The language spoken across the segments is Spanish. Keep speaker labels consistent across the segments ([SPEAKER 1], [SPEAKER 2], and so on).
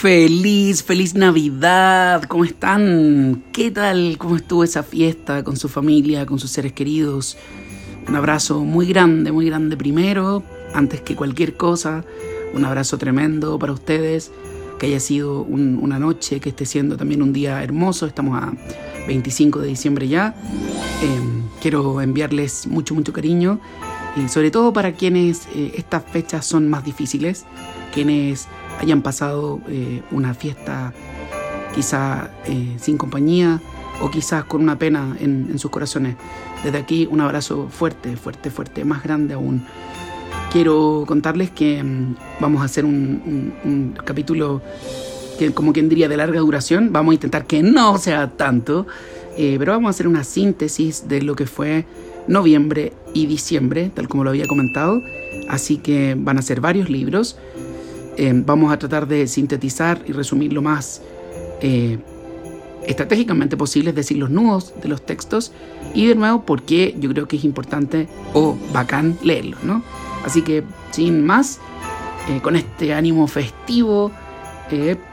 [SPEAKER 1] Feliz, feliz Navidad. ¿Cómo están? ¿Qué tal? ¿Cómo estuvo esa fiesta con su familia, con sus seres queridos? Un abrazo muy grande, muy grande primero, antes que cualquier cosa. Un abrazo tremendo para ustedes. Que haya sido una noche, que esté siendo también un día hermoso. Estamos a 25 de diciembre ya. Em, quiero enviarles mucho, mucho cariño. Y sobre todo para quienes eh, estas fechas son más difíciles. Quienes hayan pasado eh, una fiesta quizá eh, sin compañía o quizás con una pena en, sus corazones. Desde aquí un abrazo fuerte, fuerte, fuerte, más grande aún. Quiero contarles que mm, vamos a hacer un, capítulo como quien diría de larga duración, vamos a intentar que no sea tanto, eh, pero vamos a hacer una síntesis de lo que fue noviembre y diciembre, tal como lo había comentado, así que van a ser varios libros. Eh, vamos a tratar de sintetizar y resumir lo más eh, estratégicamente posible, es decir, los nudos de los textos y de nuevo por qué yo creo que es importante o bacán leerlos, ¿no? Así que sin más, con este ánimo festivo,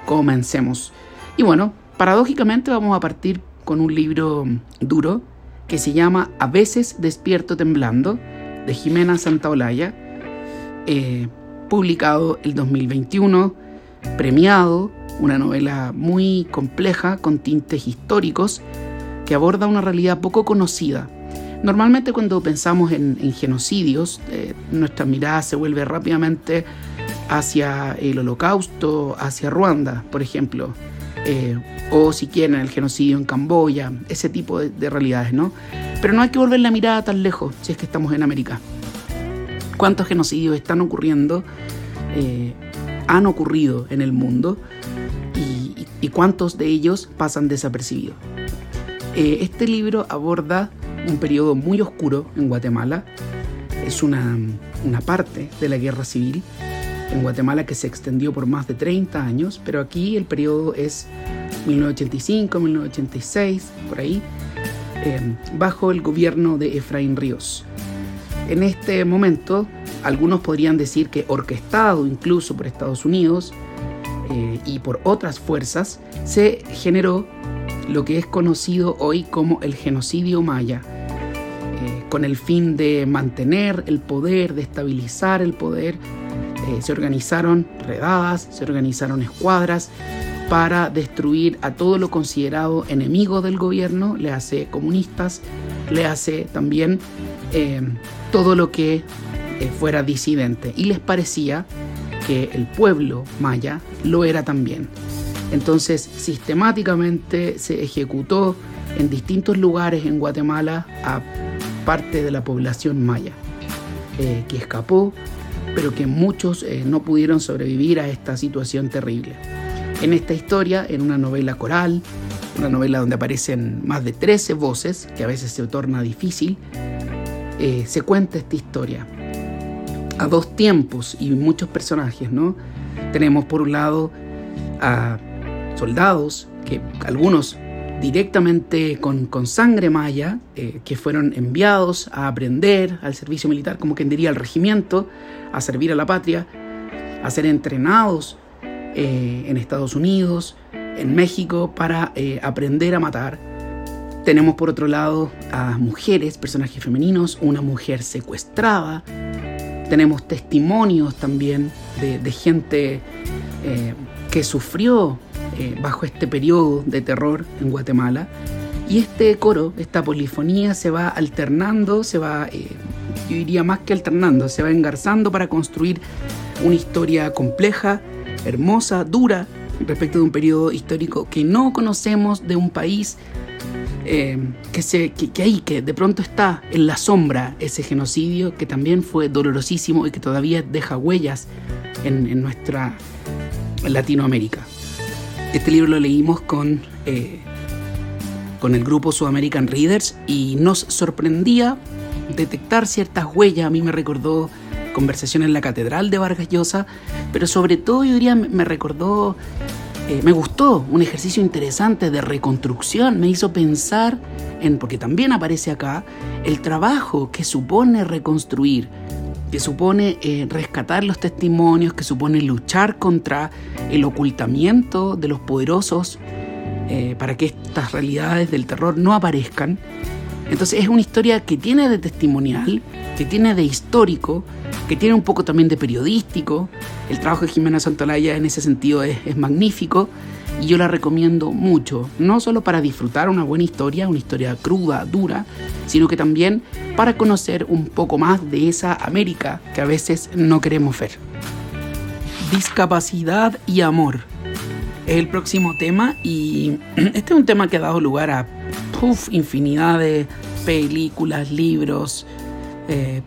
[SPEAKER 1] comencemos. Y bueno, paradójicamente vamos a partir con un libro duro que se llama A veces despierto temblando, de Jimena Santaolalla. Eh, publicado el 2021, premiado, una novela muy compleja con tintes históricos que aborda una realidad poco conocida. Normalmente cuando pensamos en, genocidios, eh, nuestra mirada se vuelve rápidamente hacia el holocausto, hacia Ruanda, por ejemplo, eh, o si quieren el genocidio en Camboya, ese tipo de, de realidades, ¿no? Pero no hay que volver la mirada tan lejos si es que estamos en América cuántos genocidios están ocurriendo, eh, han ocurrido en el mundo y, cuántos de ellos pasan desapercibidos. Eh, este libro aborda un periodo muy oscuro en Guatemala. Es una, una parte de la guerra civil en Guatemala que se extendió por más de 30 años, pero aquí el periodo es 1985, 1986, por ahí, eh, bajo el gobierno de Efraín Ríos. En este momento, algunos podrían decir que orquestado incluso por Estados Unidos eh, y por otras fuerzas, se generó lo que es conocido hoy como el genocidio maya, eh, con el fin de mantener el poder, de estabilizar el poder. Eh, se organizaron redadas, se organizaron escuadras para destruir a todo lo considerado enemigo del gobierno, le hace comunistas, le hace también eh, todo lo que eh, fuera disidente y les parecía que el pueblo maya lo era también. Entonces sistemáticamente se ejecutó en distintos lugares en Guatemala a parte de la población maya, que escapó, pero que muchos no pudieron sobrevivir a esta situación terrible. En esta historia, en una novela coral, una novela donde aparecen más de 13 voces, que a veces se torna difícil, eh, se cuenta esta historia a dos tiempos y muchos personajes, ¿no? Tenemos por un lado a soldados, que algunos directamente con, sangre maya, eh, que fueron enviados a aprender al servicio militar, como quien diría al regimiento, a servir a la patria, a ser entrenados eh, en Estados Unidos, en México, para aprender a matar tenemos por otro lado a mujeres, personajes femeninos, una mujer secuestrada. Tenemos testimonios también de, gente eh, que sufrió eh, bajo este periodo de terror en Guatemala. Y este coro, esta polifonía se va alternando, se va, eh, yo diría más que alternando, se va engarzando para construir una historia compleja, hermosa, dura, respecto de un periodo histórico que no conocemos de un país eh, que, se, que, ahí, que de pronto está en la sombra ese genocidio que también fue dolorosísimo y que todavía deja huellas en, nuestra Latinoamérica. Este libro lo leímos con, eh, con el grupo Sudamerican Readers y nos sorprendía detectar ciertas huellas. A mí me recordó conversación en la Catedral de Vargas Llosa, pero sobre todo yo diría me recordó eh, me gustó, un ejercicio interesante de reconstrucción, me hizo pensar en, porque también aparece acá, el trabajo que supone reconstruir, que supone eh, rescatar los testimonios, que supone luchar contra el ocultamiento de los poderosos eh, para que estas realidades del terror no aparezcan. Entonces es una historia que tiene de testimonial, que tiene de histórico, que tiene un poco también de periodístico. El trabajo de Jimena Santolaya en ese sentido es, magnífico y yo la recomiendo mucho, no solo para disfrutar una buena historia, una historia cruda, dura, sino que también para conocer un poco más de esa América que a veces no queremos ver. Discapacidad y amor es el próximo tema y este es un tema que ha dado lugar a infinidad de películas, libros, eh,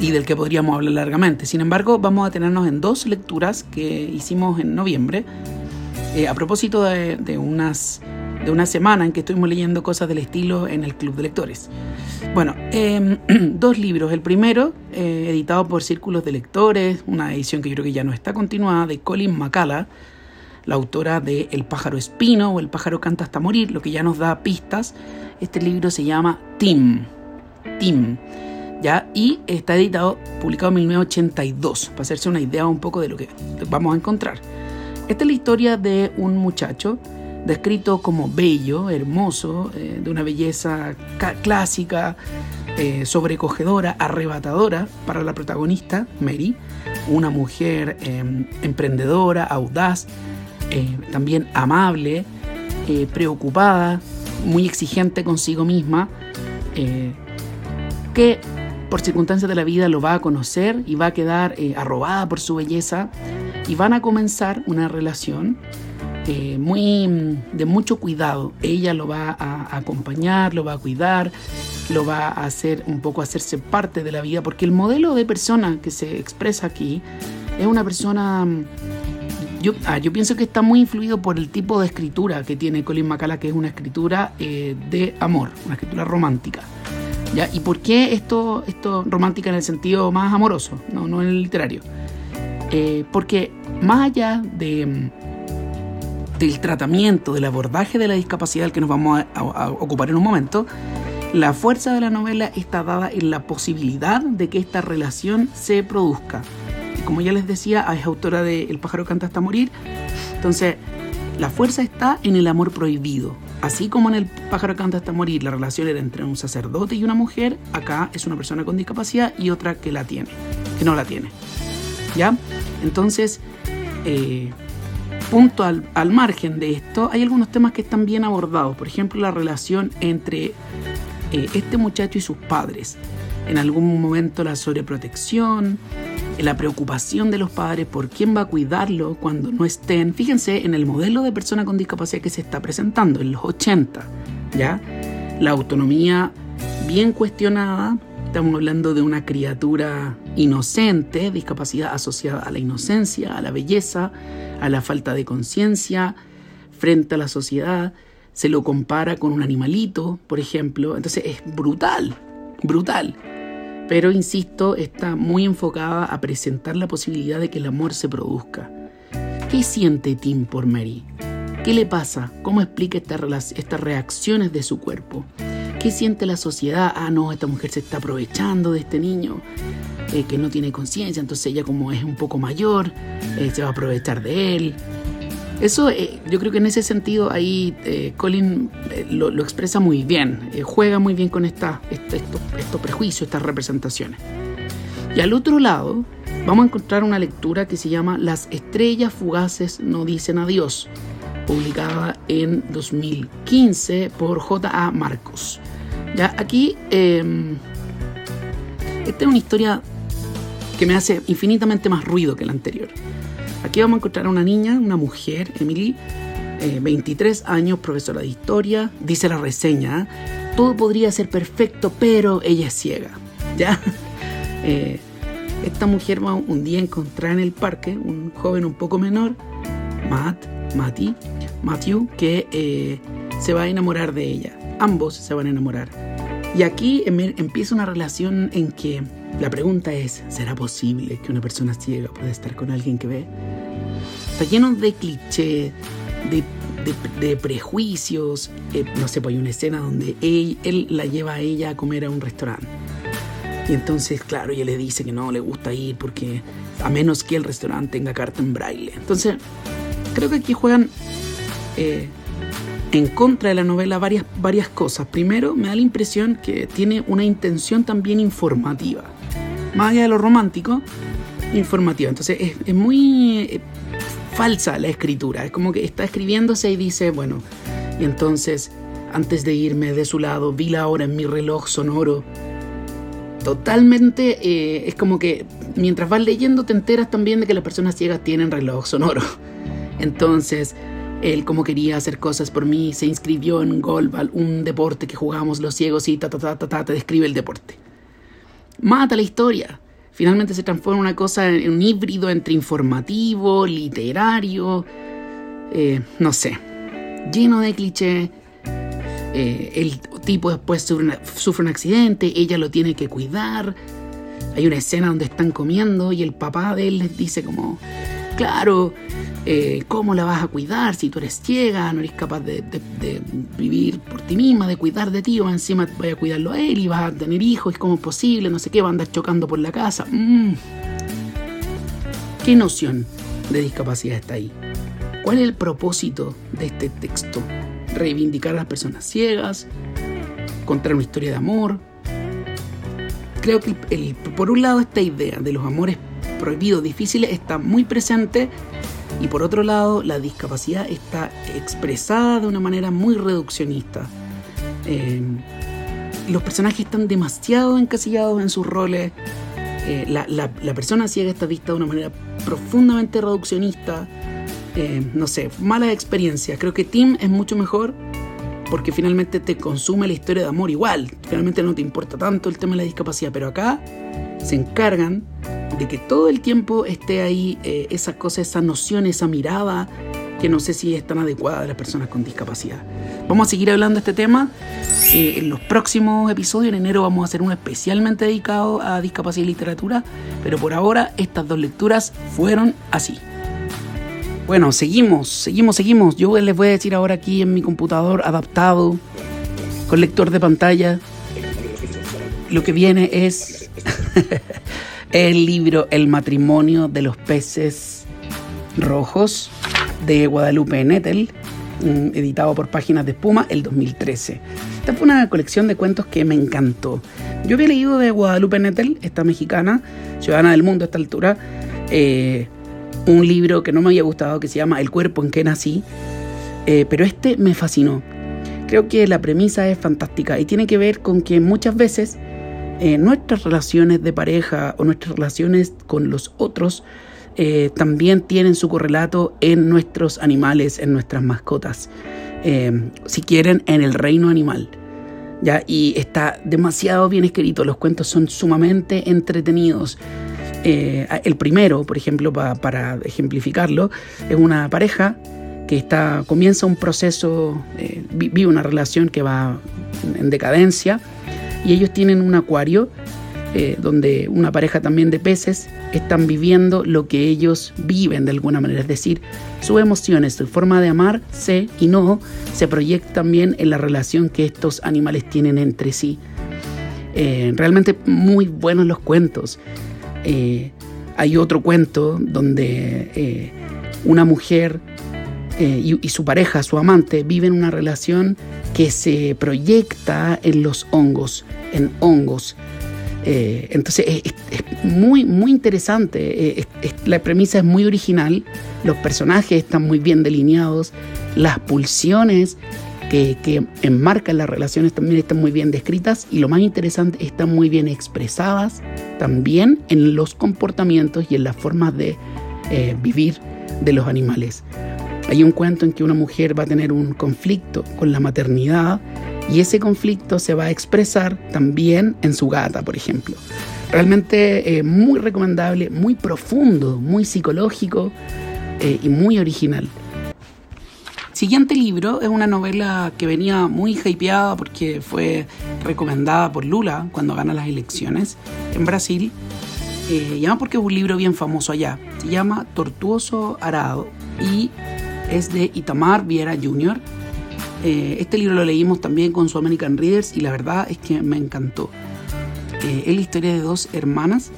[SPEAKER 1] y del que podríamos hablar largamente. Sin embargo, vamos a tenernos en dos lecturas que hicimos en noviembre, eh, a propósito de, unas, de una semana en que estuvimos leyendo cosas del estilo en el Club de Lectores. Bueno, em, dos libros. El primero, eh, editado por Círculos de Lectores, una edición que yo creo que ya no está continuada, de Colin McCullough, la autora de El pájaro espino o El pájaro canta hasta morir, lo que ya nos da pistas. Este libro se llama Tim. Tim. Y está editado, publicado en 1982, para hacerse una idea un poco de lo que vamos a encontrar. Esta es la historia de un muchacho descrito como bello, hermoso, eh, de una belleza clásica, eh, sobrecogedora, arrebatadora para la protagonista, Mary, una mujer em, emprendedora, audaz, eh, también amable, preocupada, muy exigente consigo misma, que por circunstancias de la vida lo va a conocer y va a quedar eh, arrobada por su belleza y van a comenzar una relación eh, muy mm, de mucho cuidado. Ella lo va a acompañar, lo va a cuidar, lo va a hacer un poco hacerse parte de la vida, porque el modelo de persona que se expresa aquí es una persona mm, yo, ah, yo, pienso que está muy influido por el tipo de escritura que tiene Colin McCullough, que es una escritura eh, de amor, una escritura romántica. ¿Y por qué esto, esto romántica en el sentido más amoroso, no, no en el literario? Eh, porque más allá de, del tratamiento, del abordaje de la discapacidad, del que nos vamos a, ocupar en un momento, la fuerza de la novela está dada en la posibilidad de que esta relación se produzca. como ya les decía, es autora de El pájaro canta hasta morir. Entonces, la fuerza está en el amor prohibido. Así como en el pájaro canta hasta morir la relación era entre un sacerdote y una mujer, acá es una persona con discapacidad y otra que la tiene, que no la tiene. ¿Ya? Entonces, eh, punto al, margen de esto, hay algunos temas que están bien abordados. Por ejemplo, la relación entre eh, este muchacho y sus padres. En algún momento la sobreprotección, la preocupación de los padres por quién va a cuidarlo cuando no estén. Fíjense en el modelo de persona con discapacidad que se está presentando en los 80, ¿ya? La autonomía bien cuestionada, estamos hablando de una criatura inocente, discapacidad asociada a la inocencia, a la belleza, a la falta de conciencia frente a la sociedad, se lo compara con un animalito, por ejemplo, entonces es brutal, brutal pero insisto, está muy enfocada a presentar la posibilidad de que el amor se produzca. ¿Qué siente Tim por Mary? ¿Qué le pasa? ¿Cómo explica estas reacciones de su cuerpo? ¿Qué siente la sociedad? Ah, no, esta mujer se está aprovechando de este niño eh, que no tiene conciencia, entonces ella como es un poco mayor, eh, se va a aprovechar de él. Eso eh, yo creo que en ese sentido ahí eh, Colin eh, lo, expresa muy bien, juega muy bien con esta, este, estos, prejuicios, estas representaciones. Y al otro lado vamos a encontrar una lectura que se llama Las estrellas fugaces no dicen adiós, publicada en 2015 por J.A. Marcos. Ya aquí, em, esta es una historia que me hace infinitamente más ruido que la anterior. Aquí vamos a encontrar a una niña, una mujer, Emily, 23 eh, años, profesora de historia, dice la reseña, todo podría ser perfecto, pero ella es ciega. ¿Ya? Eh, esta mujer va un día a encontrar en el parque un joven un poco menor, Matt, Matty, Matthew, que eh, se va a enamorar de ella. Ambos se van a enamorar. Y aquí em, empieza una relación en que la pregunta es, ¿será posible que una persona ciega pueda estar con alguien que ve? Está lleno de clichés, de, prejuicios. Eh, no sé, pues hay una escena donde él, la lleva a ella a comer a un restaurante. Y entonces, claro, ella le dice que no le gusta ir porque a menos que el restaurante tenga carta en braille. Entonces, creo que aquí juegan eh, en contra de la novela varias cosas. Primero, me da la impresión que tiene una intención también informativa. Más allá de lo romántico, informativa. Entonces, es, muy eh, falsa la escritura. Es como que está escribiéndose y dice, bueno, y entonces, antes de irme de su lado, vi la hora en mi reloj sonoro totalmente eh, es como que mientras vas leyendo te enteras también de que las personas ciegas tienen reloj sonoro. Entonces, él como quería hacer cosas por mí, se inscribió en golbal, un deporte que jugábamos los ciegos y ta ta ta ta ta te describe el deporte. Mata la historia. Finalmente se transforma en una cosa, en un híbrido entre informativo, literario, eh, no sé, lleno de clichés. Eh, el tipo después sufre, un accidente, ella lo tiene que cuidar. Hay una escena donde están comiendo y el papá de él les dice como, claro, eh, ¿cómo la vas a cuidar si tú eres ciega, no eres capaz de, vivir por ti misma, de cuidar de ti, o encima voy a cuidarlo a él y vas a tener hijos, ¿cómo es posible? No sé qué, va a andar chocando por la casa. Mm. ¿Qué noción de discapacidad está ahí? ¿Cuál es el propósito de este texto? reivindicar a las personas ciegas, contar una historia de amor. Creo que por un lado esta idea de los amores prohibidos, difíciles, está muy presente y por otro lado la discapacidad está expresada de una manera muy reduccionista. Eh, los personajes están demasiado encasillados en sus roles. Eh, la, la, persona ciega está vista de una manera profundamente reduccionista. Eh, no sé, mala experiencia. Creo que Tim es mucho mejor porque finalmente te consume la historia de amor igual. Finalmente no te importa tanto el tema de la discapacidad, pero acá se encargan de que todo el tiempo esté ahí eh, esa cosa, esa noción, esa mirada que no sé si es tan adecuada de las personas con discapacidad. Vamos a seguir hablando de este tema. Eh, en los próximos episodios, en enero, vamos a hacer uno especialmente dedicado a discapacidad y literatura, pero por ahora estas dos lecturas fueron así. Bueno, seguimos, seguimos, seguimos. Yo les voy a decir ahora aquí en mi computador adaptado, con lector de pantalla, lo que viene es el libro El matrimonio de los peces rojos de Guadalupe Nettel, mm, editado por Páginas de Espuma el 2013. Esta fue una colección de cuentos que me encantó. Yo había leído de Guadalupe Nettel, esta mexicana, ciudadana del mundo a esta altura, eh, un libro que no me había gustado que se llama El cuerpo en que nací, eh, pero este me fascinó. Creo que la premisa es fantástica y tiene que ver con que muchas veces eh, nuestras relaciones de pareja o nuestras relaciones con los otros eh, también tienen su correlato en nuestros animales, en nuestras mascotas, si quieren, en el reino animal. ¿ya? Y está demasiado bien escrito, los cuentos son sumamente entretenidos. Eh, el primero, por ejemplo, para ejemplificarlo, es una pareja que está, comienza un proceso, eh, vive una relación que va en decadencia y ellos tienen un acuario eh, donde una pareja también de peces están viviendo lo que ellos viven de alguna manera, es decir, sus emociones, su forma de amar, sé y no, se proyecta también en la relación que estos animales tienen entre sí. realmente muy buenos los cuentos. Eh, hay otro cuento donde eh, una mujer eh, y, su pareja, su amante, viven una relación que se proyecta en los hongos, en hongos. entonces es, muy, muy interesante. la premisa es muy original, los personajes están muy bien delineados, las pulsiones que, enmarcan las relaciones también están muy bien descritas y lo más interesante, están muy bien expresadas también en los comportamientos y en las formas de eh, vivir de los animales. Hay un cuento en que una mujer va a tener un conflicto con la maternidad y ese conflicto se va a expresar también en su gata, por ejemplo. Realmente eh, muy recomendable, muy profundo, muy psicológico eh, y muy original. Siguiente libro es una novela que venía muy hypeada porque fue recomendada por Lula cuando gana las elecciones en Brasil. Eh, y porque es un libro bien famoso allá. Se llama Tortuoso Arado y es de Itamar Viera Jr. Eh, este libro lo leímos también con su American Readers y la verdad es que me encantó. Eh, es la historia de dos hermanas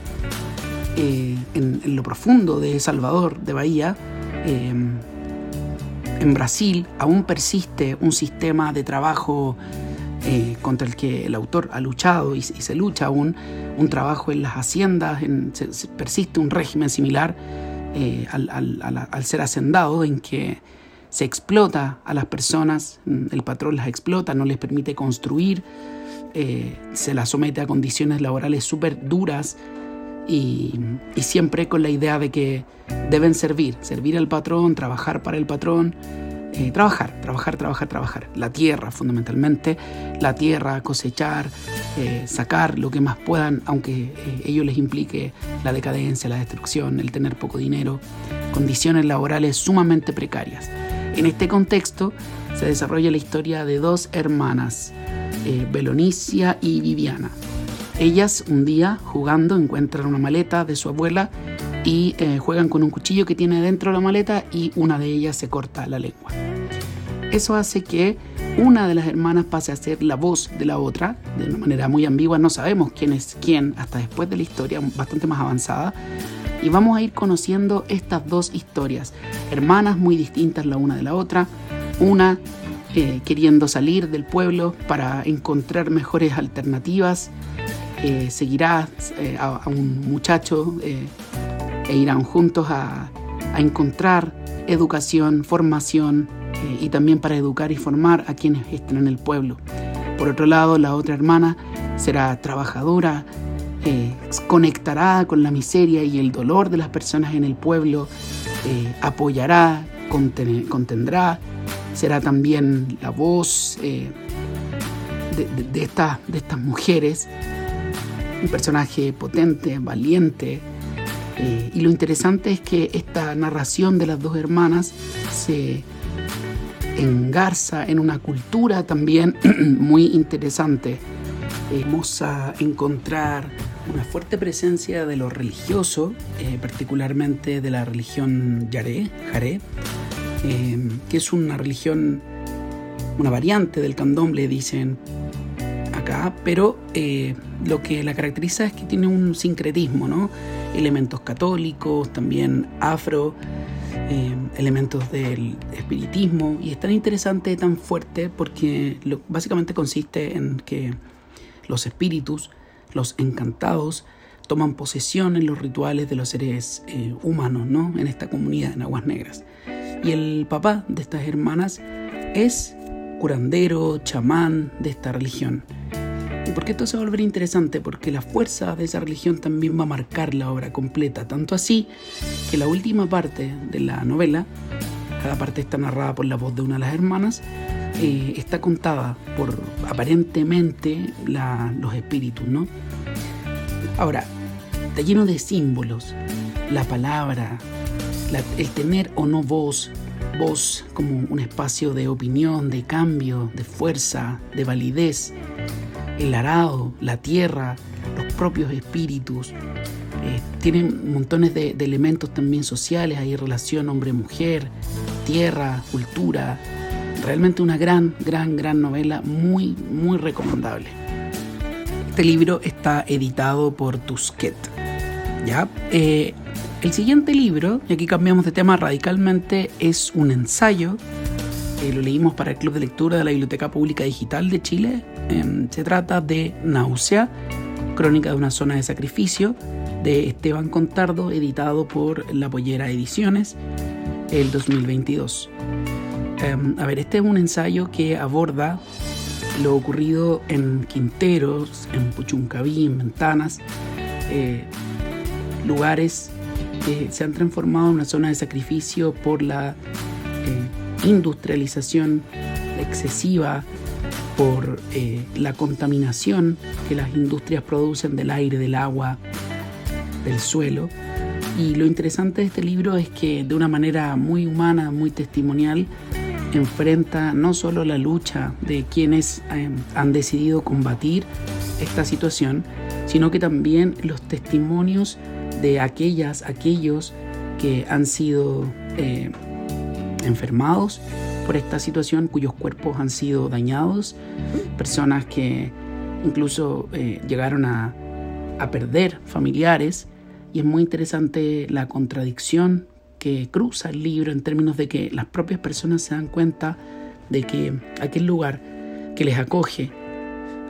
[SPEAKER 1] en, en, lo profundo de Salvador, de Bahía. en Brasil aún persiste un sistema de trabajo eh, contra el que el autor ha luchado y, se lucha aún, un trabajo en las haciendas, persiste un régimen similar eh, al, ser hacendado en que se explota a las personas, mm, el patrón las explota, no les permite construir, eh, se las somete a condiciones laborales súper duras y, siempre con la idea de que deben servir, servir al patrón, trabajar para el patrón eh, trabajar, trabajar, trabajar, trabajar. La tierra fundamentalmente, la tierra, cosechar, eh, sacar lo que más puedan, aunque eh, ello les implique la decadencia, la destrucción, el tener poco dinero, condiciones laborales sumamente precarias. En este contexto se desarrolla la historia de dos hermanas, Belonicia y Viviana. Ellas un día jugando encuentran una maleta de su abuela y juegan con un cuchillo que tiene dentro de la maleta y una de ellas se corta la lengua. Eso hace que una de las hermanas pase a ser la voz de la otra, de una manera muy ambigua, no sabemos quién es quién hasta después de la historia, bastante más avanzada, y vamos a ir conociendo estas dos historias, hermanas muy distintas la una de la otra, una eh, queriendo salir del pueblo para encontrar mejores alternativas, eh, seguirá eh, a, un muchacho e irán juntos a, encontrar educación, formación, eh, y también para educar y formar a quienes estén en el pueblo. Por otro lado, la otra hermana será trabajadora, eh, conectará con la miseria y el dolor de las personas en el pueblo, eh, apoyará, contendrá, será también la voz de, de, estas mujeres, un personaje potente, valiente, y lo interesante es que esta narración de las dos hermanas se engarza en una cultura también muy interesante. Vamos a encontrar una fuerte presencia de lo religioso, eh, particularmente de la religión Yaré, Jaré, eh, que es una religión, una variante del candomblé, dicen pero eh, lo que la caracteriza es que tiene un sincretismo, ¿no? Elementos católicos, también afro, eh, elementos del espiritismo y es tan interesante, tan fuerte, porque lo, básicamente consiste en que los espíritus, los encantados, toman posesión en los rituales de los seres eh, humanos, ¿no? En esta comunidad en Aguas Negras. Y el papá de estas hermanas es curandero, chamán de esta religión. ¿Y por qué esto se va a volver interesante? Porque la fuerza de esa religión también va a marcar la obra completa, tanto así que la última parte de la novela, cada parte está narrada por la voz de una de las hermanas, eh, está contada por aparentemente los espíritus, ¿no? Ahora, está lleno de símbolos, la palabra, el tener o no voz, voz como un espacio de opinión, de cambio, de fuerza, de validez, el arado, la tierra, los propios espíritus. Eh, tienen montones de, elementos también sociales, hay relación hombre-mujer, tierra, cultura. Realmente una gran, gran, gran novela, muy, muy recomendable. Este libro está editado por Tusquet. ¿ya? Eh, el siguiente libro, y aquí cambiamos de tema radicalmente, es un ensayo. Eh, lo leímos para el Club de Lectura de la Biblioteca Pública Digital de Chile, Em, se trata de Náusea, crónica de una zona de sacrificio, de Esteban Contardo, editado por La Pollera Ediciones, el 2022. Em, a ver, este es un ensayo que aborda lo ocurrido en Quinteros, en Puchuncaví, en Ventanas, eh, lugares que se han transformado en una zona de sacrificio por la eh, industrialización excesiva por eh, la contaminación que las industrias producen del aire, del agua, del suelo. Y lo interesante de este libro es que de una manera muy humana, muy testimonial, enfrenta no solo la lucha de quienes eh, han decidido combatir esta situación, sino que también los testimonios de aquellas, aquellos que han sido eh, enfermados por esta situación, cuyos cuerpos han sido dañados, personas que incluso eh, llegaron a, a perder familiares. Y es muy interesante la contradicción que cruza el libro en términos de que las propias personas se dan cuenta de que aquel lugar que les acoge,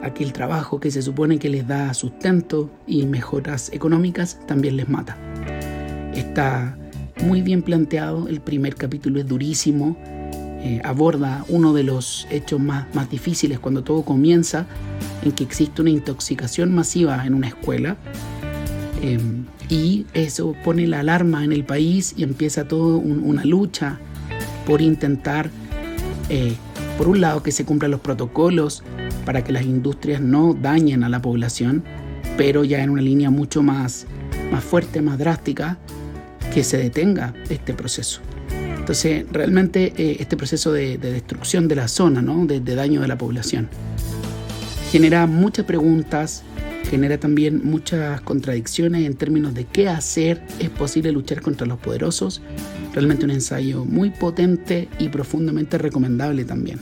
[SPEAKER 1] aquel trabajo que se supone que les da sustento y mejoras económicas, también les mata. Está muy bien planteado, el primer capítulo es durísimo, eh, aborda uno de los hechos más, más difíciles cuando todo comienza, en que existe una intoxicación masiva en una escuela. Em, y eso pone la alarma en el país y empieza toda una lucha por intentar, eh, por un lado, que se cumplan los protocolos para que las industrias no dañen a la población, pero ya en una línea mucho más, más fuerte, más drástica, que se detenga este proceso. Entonces, realmente eh, este proceso de, destrucción de la zona, ¿no? de, daño de la población, genera muchas preguntas, genera también muchas contradicciones en términos de qué hacer, es posible luchar contra los poderosos. Realmente un ensayo muy potente y profundamente recomendable también.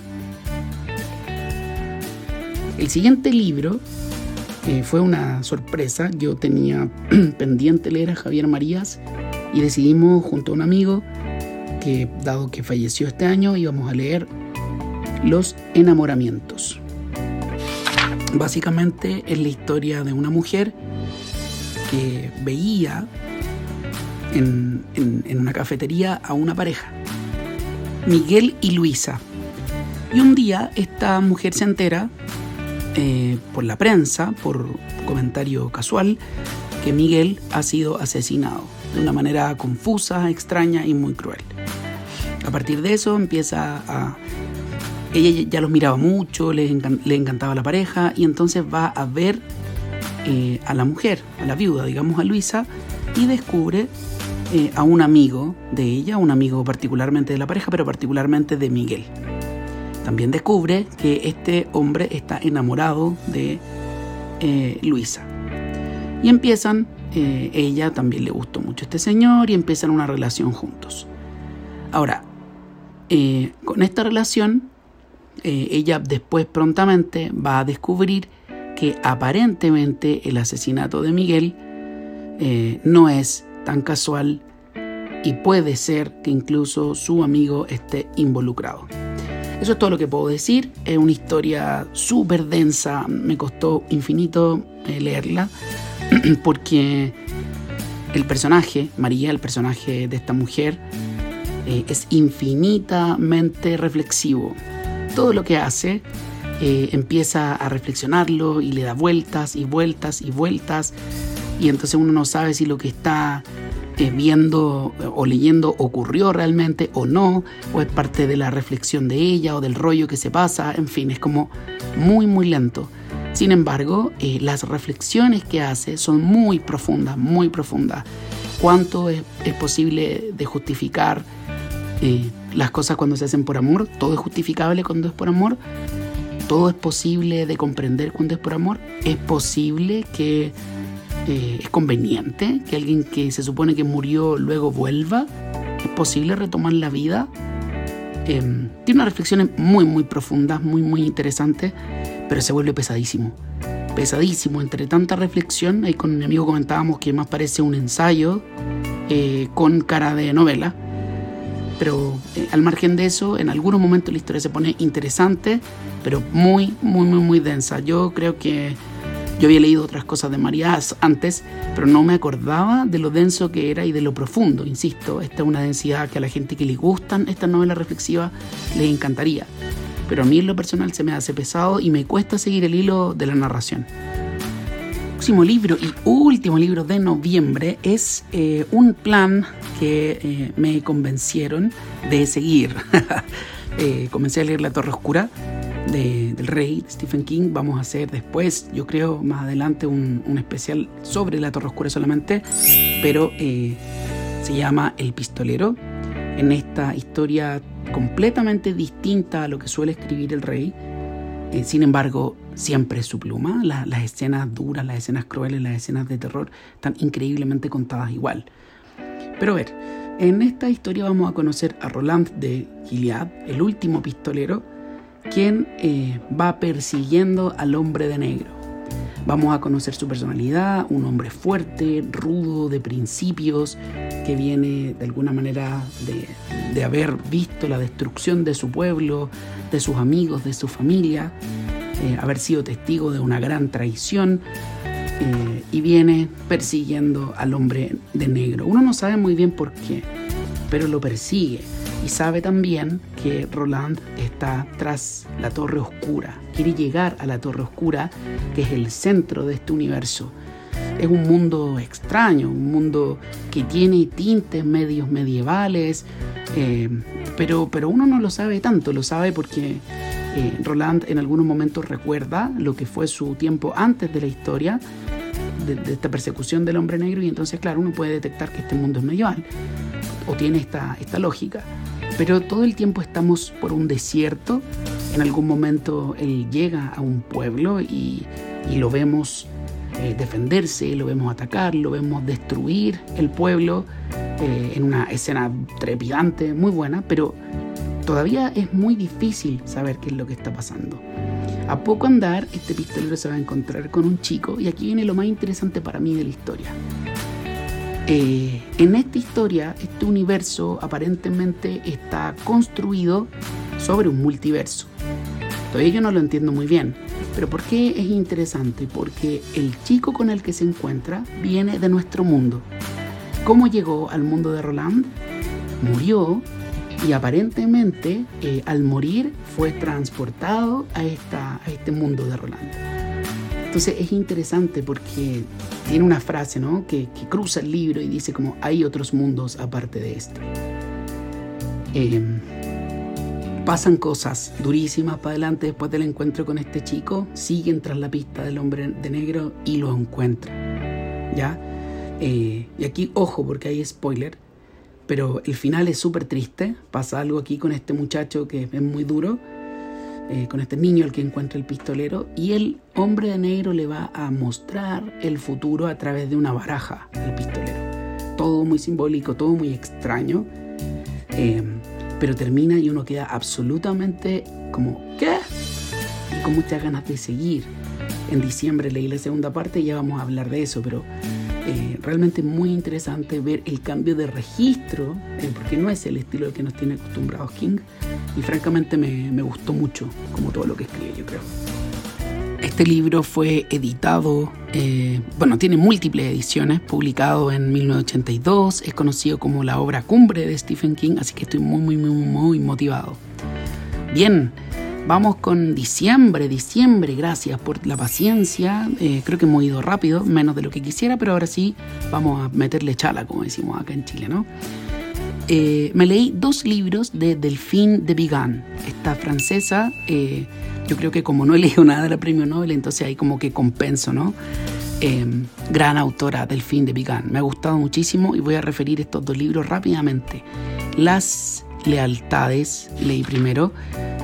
[SPEAKER 1] El siguiente libro eh, fue una sorpresa. Yo tenía pendiente leer a Javier Marías y decidimos junto a un amigo que, dado que falleció este año, íbamos a leer Los enamoramientos. Básicamente es la historia de una mujer que veía en, una cafetería a una pareja, Miguel y Luisa. Y un día esta mujer se entera eh, por la prensa, por comentario casual, que Miguel ha sido asesinado de una manera confusa, extraña y muy cruel. A partir de eso empieza a ella ya los miraba mucho, le, encantaba la pareja y entonces va a ver eh, a la mujer, a la viuda, digamos a Luisa, y descubre eh, a un amigo de ella, un amigo particularmente de la pareja, pero particularmente de Miguel. También descubre que este hombre está enamorado de eh, Luisa. Y empiezan, ella también le gustó mucho este señor y empiezan una relación juntos. Ahora, con esta relación eh, ella después prontamente va a descubrir que aparentemente el asesinato de Miguel eh, no es tan casual y puede ser que incluso su amigo esté involucrado. Eso es todo lo que puedo decir. Es una historia súper densa. Me costó infinito eh, leerla porque el personaje, María, el personaje de esta mujer, es infinitamente reflexivo todo lo que hace, eh, empieza a reflexionarlo y le da vueltas y vueltas y vueltas. Y entonces uno no sabe si lo que está eh, viendo o leyendo ocurrió realmente o no, o es parte de la reflexión de ella o del rollo que se pasa. En fin, es como muy, muy lento. Sin embargo, eh, las reflexiones que hace son muy profundas, muy profundas. ¿Cuánto es, posible de justificar? las cosas cuando se hacen por amor, todo es justificable cuando es por amor, todo es posible de comprender cuando es por amor, es posible que eh, es conveniente que alguien que se supone que murió luego vuelva, es posible retomar la vida. Em, tiene unas reflexiones muy, muy profundas, muy, muy interesantes, pero se vuelve pesadísimo. Pesadísimo, entre tanta reflexión, ahí con mi amigo comentábamos que más parece un ensayo eh, con cara de novela pero eh, al margen de eso, en algunos momentos la historia se pone interesante, pero muy, muy, muy, muy densa. Yo creo que yo había leído otras cosas de María antes, pero no me acordaba de lo denso que era y de lo profundo. Insisto, esta es una densidad que a la gente que le gustan estas novelas reflexivas les encantaría. Pero a mí en lo personal se me hace pesado y me cuesta seguir el hilo de la narración próximo libro y último libro de noviembre es eh, un plan que eh, me convencieron de seguir. Eh, comencé a leer La Torre Oscura del Rey, Stephen King. Vamos a hacer después, yo creo, más adelante un, especial sobre La Torre Oscura solamente, pero se llama El Pistolero. En esta historia completamente distinta a lo que suele escribir el Rey. sin embargo, siempre su pluma. las escenas duras, las escenas crueles, las escenas de terror están increíblemente contadas igual. Pero a ver, En esta historia vamos a conocer a Roland de Gilead, el último pistolero, quien eh, va persiguiendo al hombre de negro. Vamos a conocer su personalidad, un hombre fuerte, rudo, de principios, que viene de alguna manera de, haber visto la destrucción de su pueblo, de sus amigos, de su familia, eh, haber sido testigo de una gran traición eh, y viene persiguiendo al hombre de negro. Uno no sabe muy bien por qué, pero lo persigue y sabe también que Roland está tras la Torre Oscura. Quiere llegar a la Torre Oscura, que es el centro de este universo. Es un mundo extraño, un mundo que tiene tintes medios medievales, eh, pero, pero uno no lo sabe tanto, lo sabe porque eh, Roland en algunos momentos recuerda lo que fue su tiempo antes de la historia de, esta persecución del hombre negro y entonces, claro, uno puede detectar que este mundo es medieval o tiene esta, esta lógica. Pero todo el tiempo estamos por un desierto. En algún momento él llega a un pueblo y, lo vemos eh, defenderse, lo vemos atacar, lo vemos destruir el pueblo eh, en una escena trepidante, muy buena, pero todavía es muy difícil saber qué es lo que está pasando. A poco andar, este pistolero se va a encontrar con un chico y aquí viene lo más interesante para mí de la historia. Eh, en esta historia, este universo aparentemente está construido sobre un multiverso. Todavía yo no lo entiendo muy bien, pero ¿por qué es interesante? Porque el chico con el que se encuentra viene de nuestro mundo. ¿Cómo llegó al mundo de Roland? Murió y aparentemente eh, al morir fue transportado a, esta, a este mundo de Rolando. Entonces es interesante porque tiene una frase ¿no? que, cruza el libro y dice como hay otros mundos aparte de este. Em, pasan cosas durísimas para adelante después del encuentro con este chico, siguen tras la pista del hombre de negro y lo encuentran. ¿Ya? Eh, y aquí, ojo, porque hay spoiler pero el final es súper triste. Pasa algo aquí con este muchacho que es muy duro, eh, con este niño al que encuentra el pistolero, y el hombre de negro le va a mostrar el futuro a través de una baraja al pistolero. Todo muy simbólico, todo muy extraño, eh, pero termina y uno queda absolutamente como, ¿qué? Y con muchas ganas de seguir. En diciembre leí la segunda parte y ya vamos a hablar de eso, pero eh, realmente muy interesante ver el cambio de registro, eh, porque no es el estilo que nos tiene acostumbrados King, y francamente me, gustó mucho, como todo lo que escribe, yo creo. Este libro fue editado, eh, bueno, tiene múltiples ediciones, publicado en 1982, es conocido como la obra cumbre de Stephen King, así que estoy muy, muy, muy, muy motivado. Bien, Vamos con diciembre, diciembre, gracias por la paciencia. Eh, creo que hemos ido rápido, menos de lo que quisiera, pero ahora sí vamos a meterle chala, como decimos acá en Chile, ¿no? Eh, me leí dos libros de Delphine de Vigan, esta francesa. Eh, yo creo que como no he leído nada de la premio Nobel, entonces ahí como que compenso, ¿no? gran autora Delphine de Vigan. Me ha gustado muchísimo y voy a referir estos dos libros rápidamente. Las lealtades, leí primero.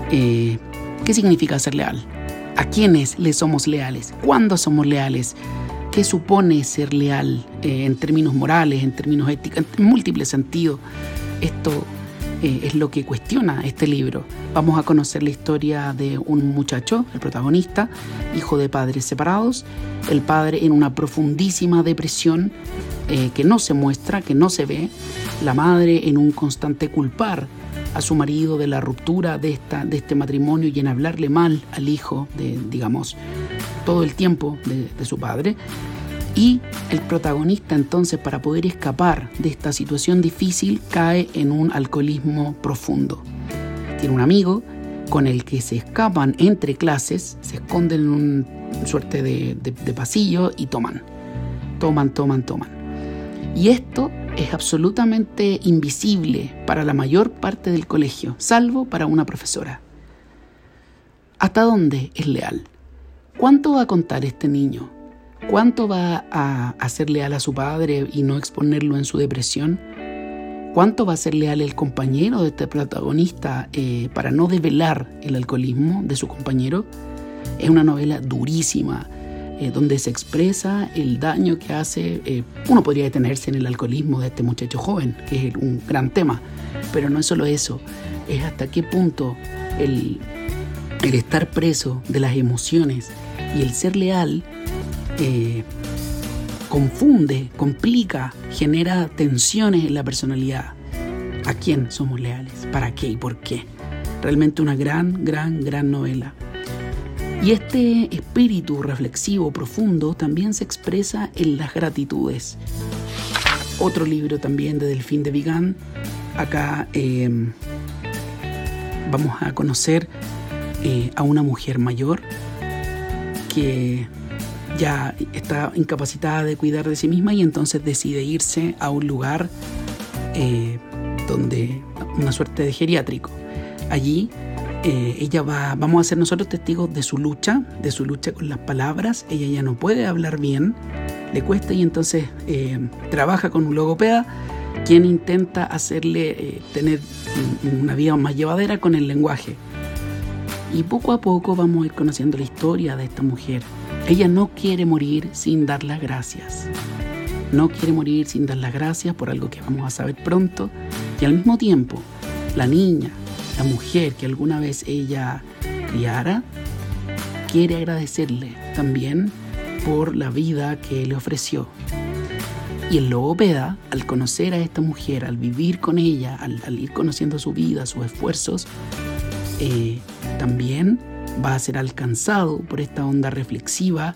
[SPEAKER 1] ¿Qué significa ser leal? ¿A quiénes le somos leales? ¿Cuándo somos leales? ¿Qué supone ser leal eh, en términos morales, en términos éticos, en múltiples sentidos? Esto eh, es lo que cuestiona este libro. Vamos a conocer la historia de un muchacho, el protagonista, hijo de padres separados, el padre en una profundísima depresión eh, que no se muestra, que no se ve, la madre en un constante culpar a su marido de la ruptura de, esta, de este matrimonio y en hablarle mal al hijo, de, digamos, todo el tiempo de, de su padre. Y el protagonista entonces para poder escapar de esta situación difícil cae en un alcoholismo profundo. Tiene un amigo con el que se escapan entre clases, se esconden en una suerte de, de pasillo y toman. Toman, toman, toman. Y esto es absolutamente invisible para la mayor parte del colegio, salvo para una profesora. ¿Hasta dónde es leal? ¿Cuánto va a contar este niño? ¿Cuánto va a, hacer leal a su padre y no exponerlo en su depresión? ¿Cuánto va a ser leal el compañero de este protagonista eh, para no develar el alcoholismo de su compañero? Es una novela durísima, eh, donde se expresa el daño que hace, eh, uno podría detenerse en el alcoholismo de este muchacho joven, que es un gran tema, pero no es solo eso, es hasta qué punto el, el estar preso de las emociones y el ser leal eh, confunde, complica, genera tensiones en la personalidad. ¿A quién somos leales? ¿Para qué y por qué? Realmente una gran, gran, gran novela. Y este espíritu reflexivo profundo también se expresa en las gratitudes. Otro libro también de Delfín de Vigan. Acá em, vamos a conocer eh, a una mujer mayor que ya está incapacitada de cuidar de sí misma y entonces decide irse a un lugar eh, donde una suerte de geriátrico. Allí eh, ella va, vamos a ser nosotros testigos de su lucha, de su lucha con las palabras. Ella ya no puede hablar bien, le cuesta y entonces eh, trabaja con un logopeda quien intenta hacerle eh, tener una vida más llevadera con el lenguaje. Y poco a poco vamos a ir conociendo la historia de esta mujer. Ella no quiere morir sin dar las gracias. No quiere morir sin dar las gracias por algo que vamos a saber pronto. Y al mismo tiempo, la niña, la mujer que alguna vez ella criara, quiere agradecerle también por la vida que le ofreció. Y el logopeda, al conocer a esta mujer, al vivir con ella, al, ir conociendo su vida, sus esfuerzos, eh, también va a ser alcanzado por esta onda reflexiva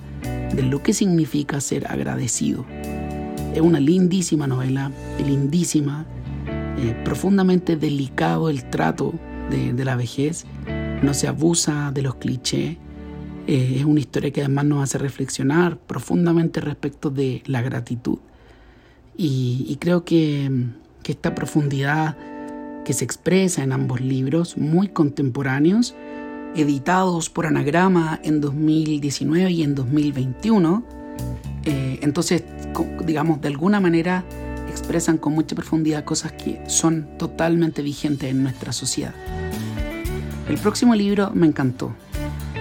[SPEAKER 1] de lo que significa ser agradecido. Es una lindísima novela, lindísima, eh, profundamente delicado el trato de, la vejez, no se abusa de los clichés, eh, es una historia que además nos hace reflexionar profundamente respecto de la gratitud. Y, creo que, que, esta profundidad que se expresa en ambos libros, muy contemporáneos, editados por Anagrama en 2019 y en 2021, eh, entonces, digamos, de alguna manera expresan con mucha profundidad cosas que son totalmente vigentes en nuestra sociedad. El próximo libro me encantó.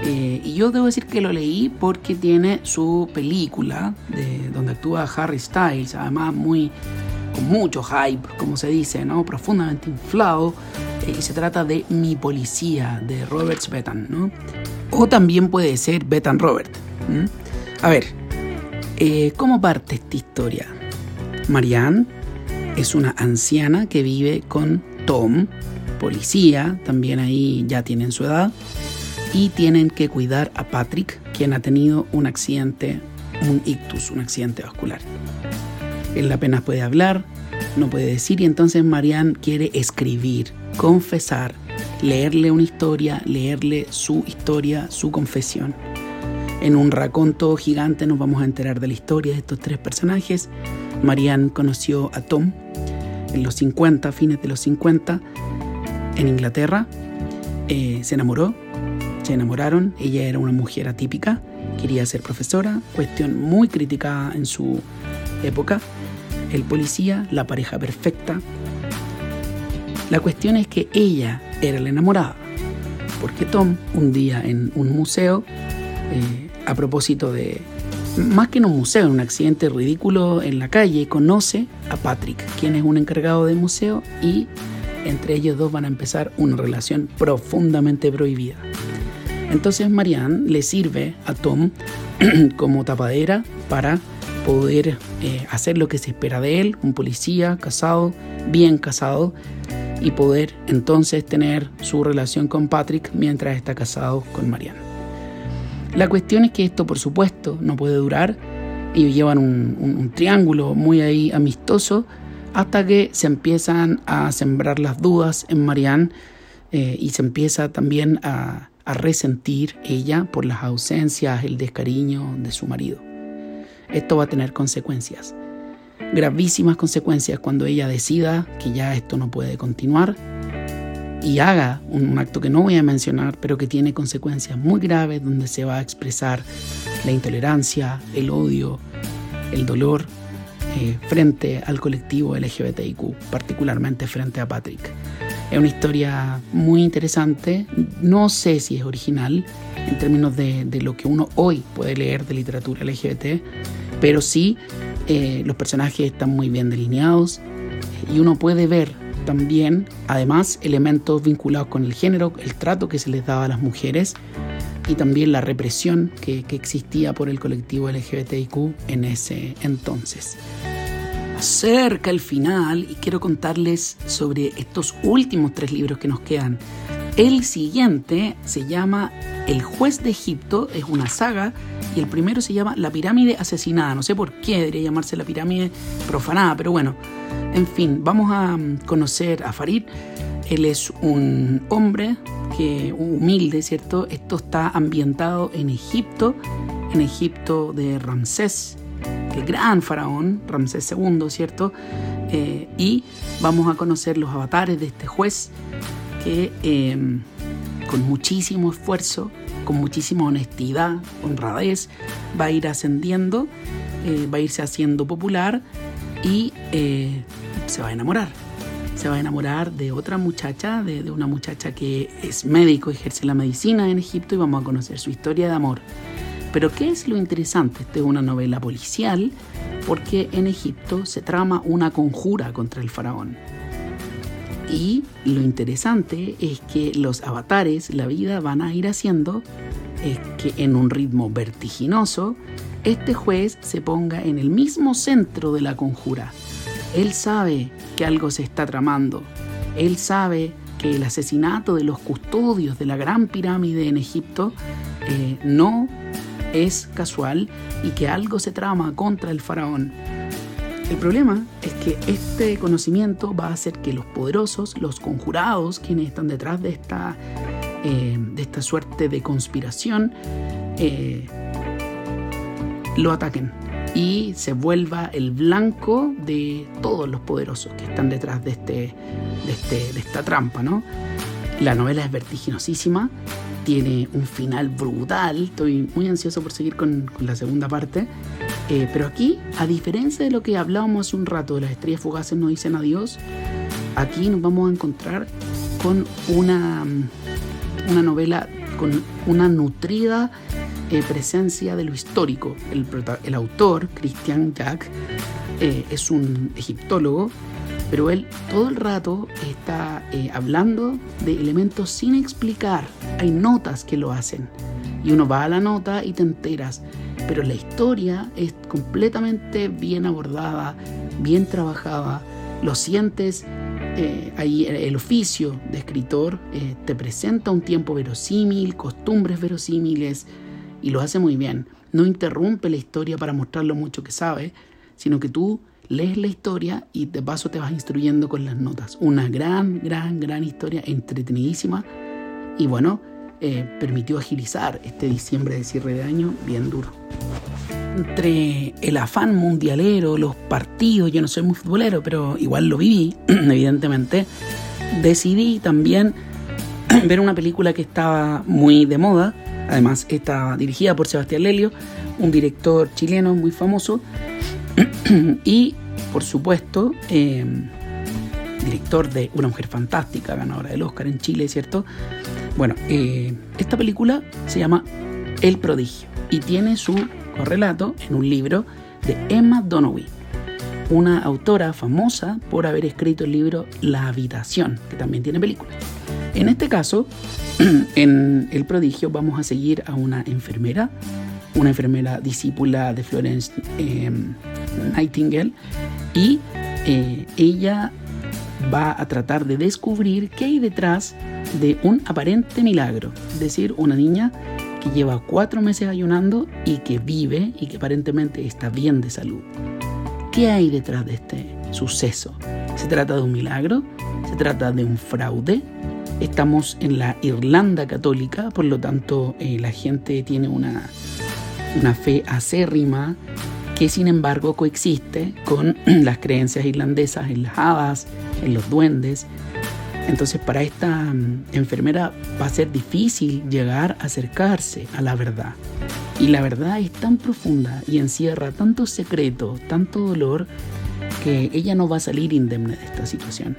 [SPEAKER 1] Eh, y yo debo decir que lo leí porque tiene su película de, donde actúa Harry Styles, además muy con mucho hype, como se dice, ¿no? profundamente inflado. Eh, y se trata de Mi Policía de Robert Betan. ¿no? O también puede ser Betan Robert. A ver, eh, ¿cómo parte esta historia? Marianne es una anciana que vive con Tom, policía, también ahí ya tienen su edad, y tienen que cuidar a Patrick, quien ha tenido un accidente, un ictus, un accidente vascular. Él apenas puede hablar, no puede decir, y entonces Marianne quiere escribir, confesar, leerle una historia, leerle su historia, su confesión. En un raconto gigante nos vamos a enterar de la historia de estos tres personajes. Marianne conoció a Tom en los 50, fines de los 50, en Inglaterra. Eh, se enamoró, se enamoraron. Ella era una mujer atípica, quería ser profesora, cuestión muy criticada en su época. El policía, la pareja perfecta. La cuestión es que ella era la enamorada, porque Tom, un día en un museo, eh, a propósito de, más que en un museo, un accidente ridículo en la calle, conoce a Patrick, quien es un encargado de museo y entre ellos dos van a empezar una relación profundamente prohibida. Entonces Marianne le sirve a Tom como tapadera para poder eh, hacer lo que se espera de él, un policía casado, bien casado, y poder entonces tener su relación con Patrick mientras está casado con Marianne. La cuestión es que esto, por supuesto, no puede durar. Ellos llevan un triángulo muy ahí amistoso hasta que se empiezan a sembrar las dudas en Marianne eh, y se empieza también a, a resentir ella por las ausencias, el descariño de su marido. Esto va a tener consecuencias, gravísimas consecuencias cuando ella decida que ya esto no puede continuar y haga un, acto que no voy a mencionar, pero que tiene consecuencias muy graves donde se va a expresar la intolerancia, el odio, el dolor eh, frente al colectivo LGBTIQ, particularmente frente a Patrick. Es una historia muy interesante. No sé si es original en términos de, lo que uno hoy puede leer de literatura LGBT, pero sí eh, los personajes están muy bien delineados y uno puede ver también, además, elementos vinculados con el género, el trato que se les daba a las mujeres y también la represión que, que existía por el colectivo LGBTIQ en ese entonces cerca el final y quiero contarles sobre estos últimos tres libros que nos quedan. El siguiente se llama El juez de Egipto, es una saga, y el primero se llama La pirámide asesinada. No sé por qué debería llamarse la pirámide profanada, pero bueno, en fin, vamos a mm, conocer a Farid. Él es un hombre que humilde, ¿cierto? Esto está ambientado en Egipto, en Egipto de Ramsés el gran faraón, Ramsés II, ¿cierto? Eh, y vamos a conocer los avatares de este juez que em, con muchísimo esfuerzo, con muchísima honestidad, honradez, va a ir ascendiendo, eh, va a irse haciendo popular y eh, se va a enamorar. Se va a enamorar de otra muchacha, de, una muchacha que es médico, ejerce la medicina en Egipto y vamos a conocer su historia de amor. Pero ¿qué es lo interesante? Esta es una novela policial porque en Egipto se trama una conjura contra el faraón. Y lo interesante es que los avatares, la vida, van a ir haciendo que en un ritmo vertiginoso, este juez se ponga en el mismo centro de la conjura. Él sabe que algo se está tramando. Él sabe que el asesinato de los custodios de la gran pirámide en Egipto eh, no es casual y que algo se trama contra el faraón. El problema es que este conocimiento va a hacer que los poderosos, los conjurados, quienes están detrás de esta, eh, de esta suerte de conspiración, eh, lo ataquen y se vuelva el blanco de todos los poderosos que están detrás de, este, de, este, de esta trampa. ¿no? La novela es vertiginosísima tiene un final brutal. Estoy muy ansioso por seguir con, la segunda parte. Eh, pero aquí, a diferencia de lo que hablábamos hace un rato de las estrellas fugaces no dicen adiós, aquí nos vamos a encontrar con una, una novela con una nutrida eh, presencia de lo histórico. El, el autor, Christian Jack, eh, es un egiptólogo pero él todo el rato está eh, hablando de elementos sin explicar. Hay notas que lo hacen. Y uno va a la nota y te enteras. Pero la historia es completamente bien abordada, bien trabajada. Lo sientes eh, ahí el oficio de escritor eh, te presenta un tiempo verosímil, costumbres verosímiles y lo hace muy bien. No interrumpe la historia para mostrar lo mucho que sabe, sino que tú lees la historia y de paso te vas instruyendo con las notas. Una gran, gran, gran historia, entretenidísima y bueno, eh, permitió agilizar este diciembre de cierre de año bien duro. Entre el afán mundialero, los partidos, yo no soy muy futbolero, pero igual lo viví, evidentemente, decidí también ver una película que estaba muy de moda, además está dirigida por Sebastián Lelio, un director chileno muy famoso, y, por supuesto, em, director de Una Mujer Fantástica, ganadora del Oscar en Chile, ¿cierto? Bueno, eh, esta película se llama El Prodigio y tiene su correlato en un libro de Emma Donoghue, una autora famosa por haber escrito el libro La Habitación, que también tiene película. En este caso, en El Prodigio vamos a seguir a una enfermera, una enfermera discípula de Florence em, Nightingale y eh, ella va a tratar de descubrir qué hay detrás de un aparente milagro, es decir, una niña que lleva cuatro meses ayunando y que vive y que aparentemente está bien de salud. ¿Qué hay detrás de este suceso? ¿Se trata de un milagro? ¿Se trata de un fraude? Estamos en la Irlanda católica, por lo tanto eh, la gente tiene una, una fe acérrima que sin embargo coexiste con las creencias irlandesas en las hadas, en los duendes. Entonces para esta mm, enfermera va a ser difícil llegar a acercarse a la verdad. Y la verdad es tan profunda y encierra tantos secretos, tanto dolor, que ella no va a salir indemne de esta situación.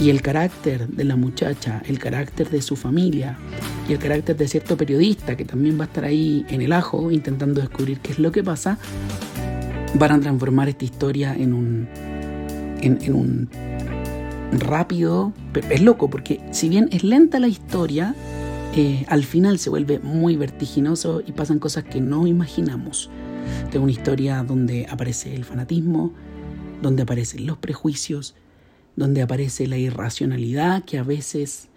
[SPEAKER 1] Y el carácter de la muchacha, el carácter de su familia y el carácter de cierto periodista que también va a estar ahí en el ajo intentando descubrir qué es lo que pasa, van a transformar esta historia en un, en, un rápido, pero es loco porque si bien es lenta la historia, eh, al final se vuelve muy vertiginoso y pasan cosas que no imaginamos. Tengo una historia donde aparece el fanatismo, donde aparecen los prejuicios, donde aparece la irracionalidad que a veces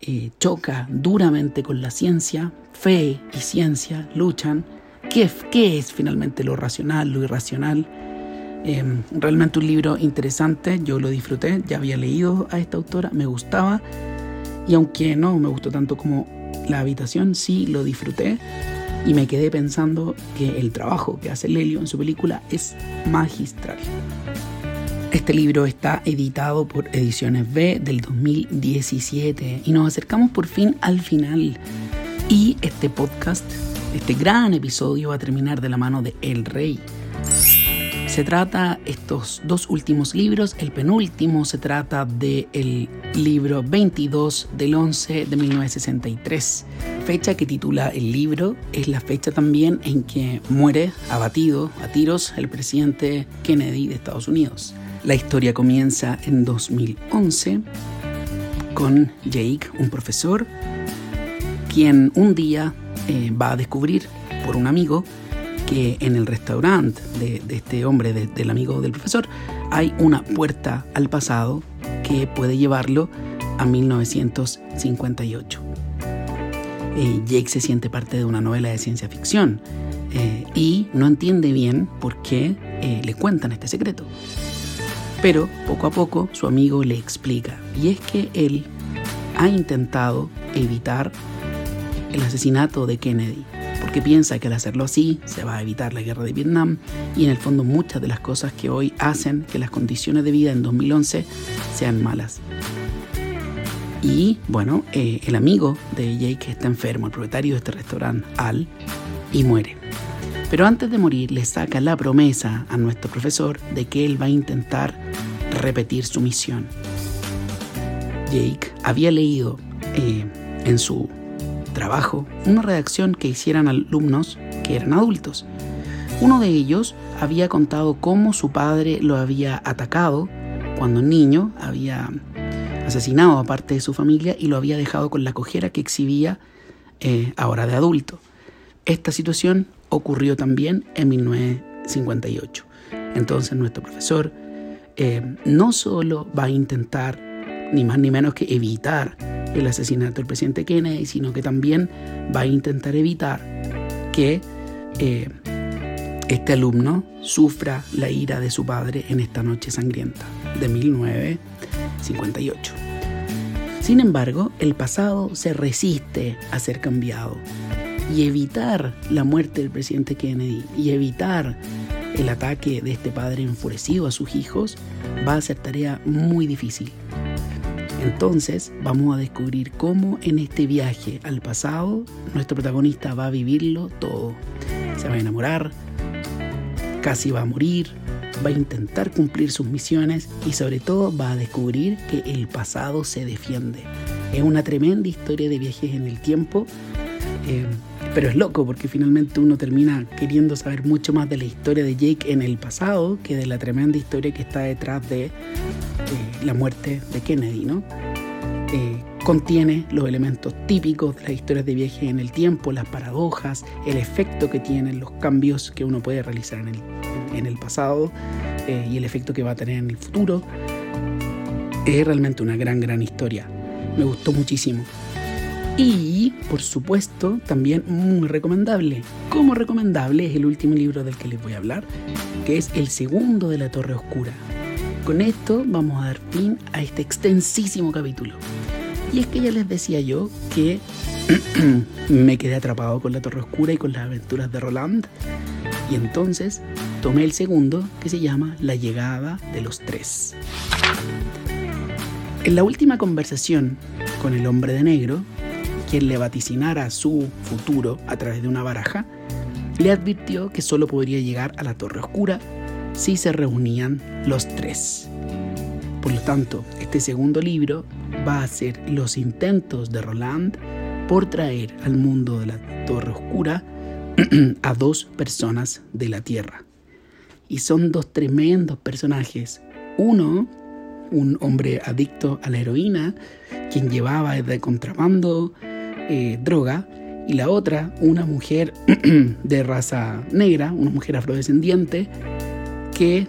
[SPEAKER 1] eh, choca duramente con la ciencia, fe y ciencia luchan. ¿Qué, es finalmente lo racional, lo irracional? Em, realmente un libro interesante, yo lo disfruté, ya había leído a esta autora, me gustaba y aunque no me gustó tanto como La habitación, sí lo disfruté y me quedé pensando que el trabajo que hace Lelio en su película es magistral. Este libro está editado por Ediciones B del 2017 y nos acercamos por fin al final. Y este podcast, este gran episodio va a terminar de la mano de El Rey. Se trata estos dos últimos libros, el penúltimo se trata del libro 22 del 11 de 1963. Fecha que titula el libro es la fecha también en que muere abatido a tiros el presidente Kennedy de Estados Unidos. La historia comienza en 2011 con Jake, un profesor, quien un día eh, va a descubrir por un amigo que en el restaurante de, este hombre, del amigo del profesor, hay una puerta al pasado que puede llevarlo a 1958. Eh, Jake se siente parte de una novela de ciencia ficción eh, y no entiende bien por qué le cuentan este secreto. Pero poco a poco su amigo le explica, y es que él ha intentado evitar el asesinato de Kennedy, porque piensa que al hacerlo así se va a evitar la guerra de Vietnam y en el fondo muchas de las cosas que hoy hacen que las condiciones de vida en 2011 sean malas. Y bueno, eh, el amigo de Jake está enfermo, el propietario de este restaurante, Al, y muere. Pero antes de morir le saca la promesa a nuestro profesor de que él va a intentar repetir su misión. Jake había leído eh, en su trabajo una redacción que hicieran alumnos que eran adultos. Uno de ellos había contado cómo su padre lo había atacado cuando niño, había asesinado a parte de su familia y lo había dejado con la cojera que exhibía eh, ahora de adulto. Esta situación ocurrió también en 1958. Entonces nuestro profesor eh, no solo va a intentar ni más ni menos que evitar el asesinato del presidente Kennedy, sino que también va a intentar evitar que eh, este alumno sufra la ira de su padre en esta noche sangrienta de 1958. Sin embargo, el pasado se resiste a ser cambiado y evitar la muerte del presidente Kennedy y evitar el ataque de este padre enfurecido a sus hijos va a ser tarea muy difícil. Entonces vamos a descubrir cómo en este viaje al pasado nuestro protagonista va a vivirlo todo. Se va a enamorar, casi va a morir, va a intentar cumplir sus misiones y sobre todo va a descubrir que el pasado se defiende. Es una tremenda historia de viajes en el tiempo. Eh, pero es loco porque finalmente uno termina queriendo saber mucho más de la historia de Jake en el pasado que de la tremenda historia que está detrás de eh, la muerte de Kennedy, ¿no? Eh, contiene los elementos típicos de las historias de viaje en el tiempo, las paradojas, el efecto que tienen los cambios que uno puede realizar en el, en el pasado eh, y el efecto que va a tener en el futuro. Es realmente una gran, gran historia. Me gustó muchísimo. Y, por supuesto, también muy recomendable. Como recomendable es el último libro del que les voy a hablar, que es El segundo de la Torre Oscura. Con esto vamos a dar fin a este extensísimo capítulo. Y es que ya les decía yo que me quedé atrapado con la Torre Oscura y con las aventuras de Roland. Y entonces tomé el segundo que se llama La llegada de los tres. En la última conversación con el hombre de negro, quien le vaticinara su futuro a través de una baraja, le advirtió que solo podría llegar a la Torre Oscura si se reunían los tres. Por lo tanto, este segundo libro va a ser los intentos de Roland por traer al mundo de la Torre Oscura a dos personas de la Tierra. Y son dos tremendos personajes. Uno, un hombre adicto a la heroína, quien llevaba de contrabando eh, droga, y la otra, una mujer de raza negra, una mujer afrodescendiente, que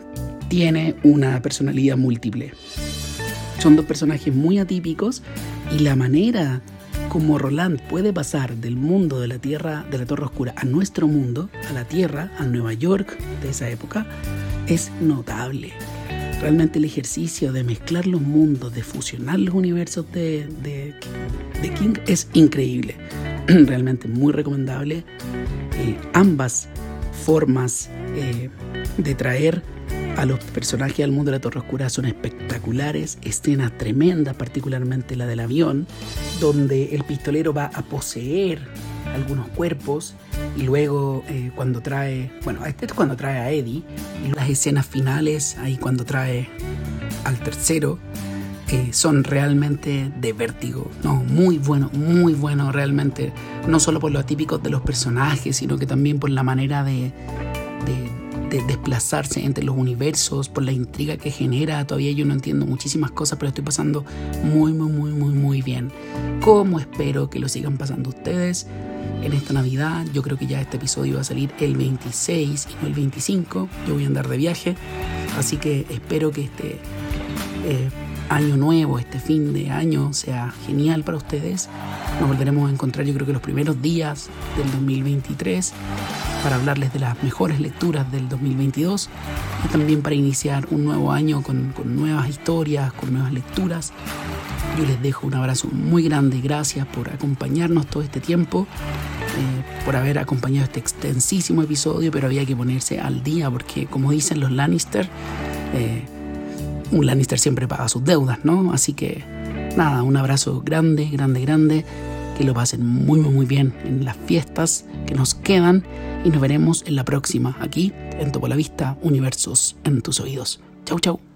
[SPEAKER 1] tiene una personalidad múltiple. Son dos personajes muy atípicos y la manera como Roland puede pasar del mundo de la Tierra, de la Torre Oscura, a nuestro mundo, a la Tierra, a Nueva York de esa época, es notable. Realmente el ejercicio de mezclar los mundos, de fusionar los universos de, de, King es increíble. Realmente muy recomendable. Eh, ambas formas eh, de traer a los personajes al mundo de la Torre Oscura son espectaculares, escenas tremendas, particularmente la del avión, donde el pistolero va a poseer algunos cuerpos y luego eh, cuando trae, bueno, este es cuando trae a Eddie y las escenas finales, ahí cuando trae al tercero, eh, son realmente de vértigo, no, muy bueno, muy bueno realmente, no solo por lo atípico de los personajes, sino que también por la manera de de desplazarse entre los universos, por la intriga que genera. Todavía yo no entiendo muchísimas cosas, pero estoy pasando muy, muy, muy, muy, muy bien. Como espero que lo sigan pasando ustedes en esta Navidad. Yo creo que ya este episodio va a salir el 26 y no el 25. Yo voy a andar de viaje, así que espero que este eh, año nuevo, este fin de año sea genial para ustedes. Nos volveremos a encontrar yo creo que los primeros días del 2023 para hablarles de las mejores lecturas del 2022 y también para iniciar un nuevo año con, nuevas historias, con nuevas lecturas. Yo les dejo un abrazo muy grande, gracias por acompañarnos todo este tiempo, eh, por haber acompañado este extensísimo episodio, pero había que ponerse al día porque como dicen los Lannister, eh, un Lannister siempre paga sus deudas, ¿no? Así que nada, un abrazo grande, grande, grande que lo pasen muy, muy, muy bien en las fiestas que nos quedan y nos veremos en la próxima aquí en Topo la Vista, Universos en tus oídos. Chau, chau.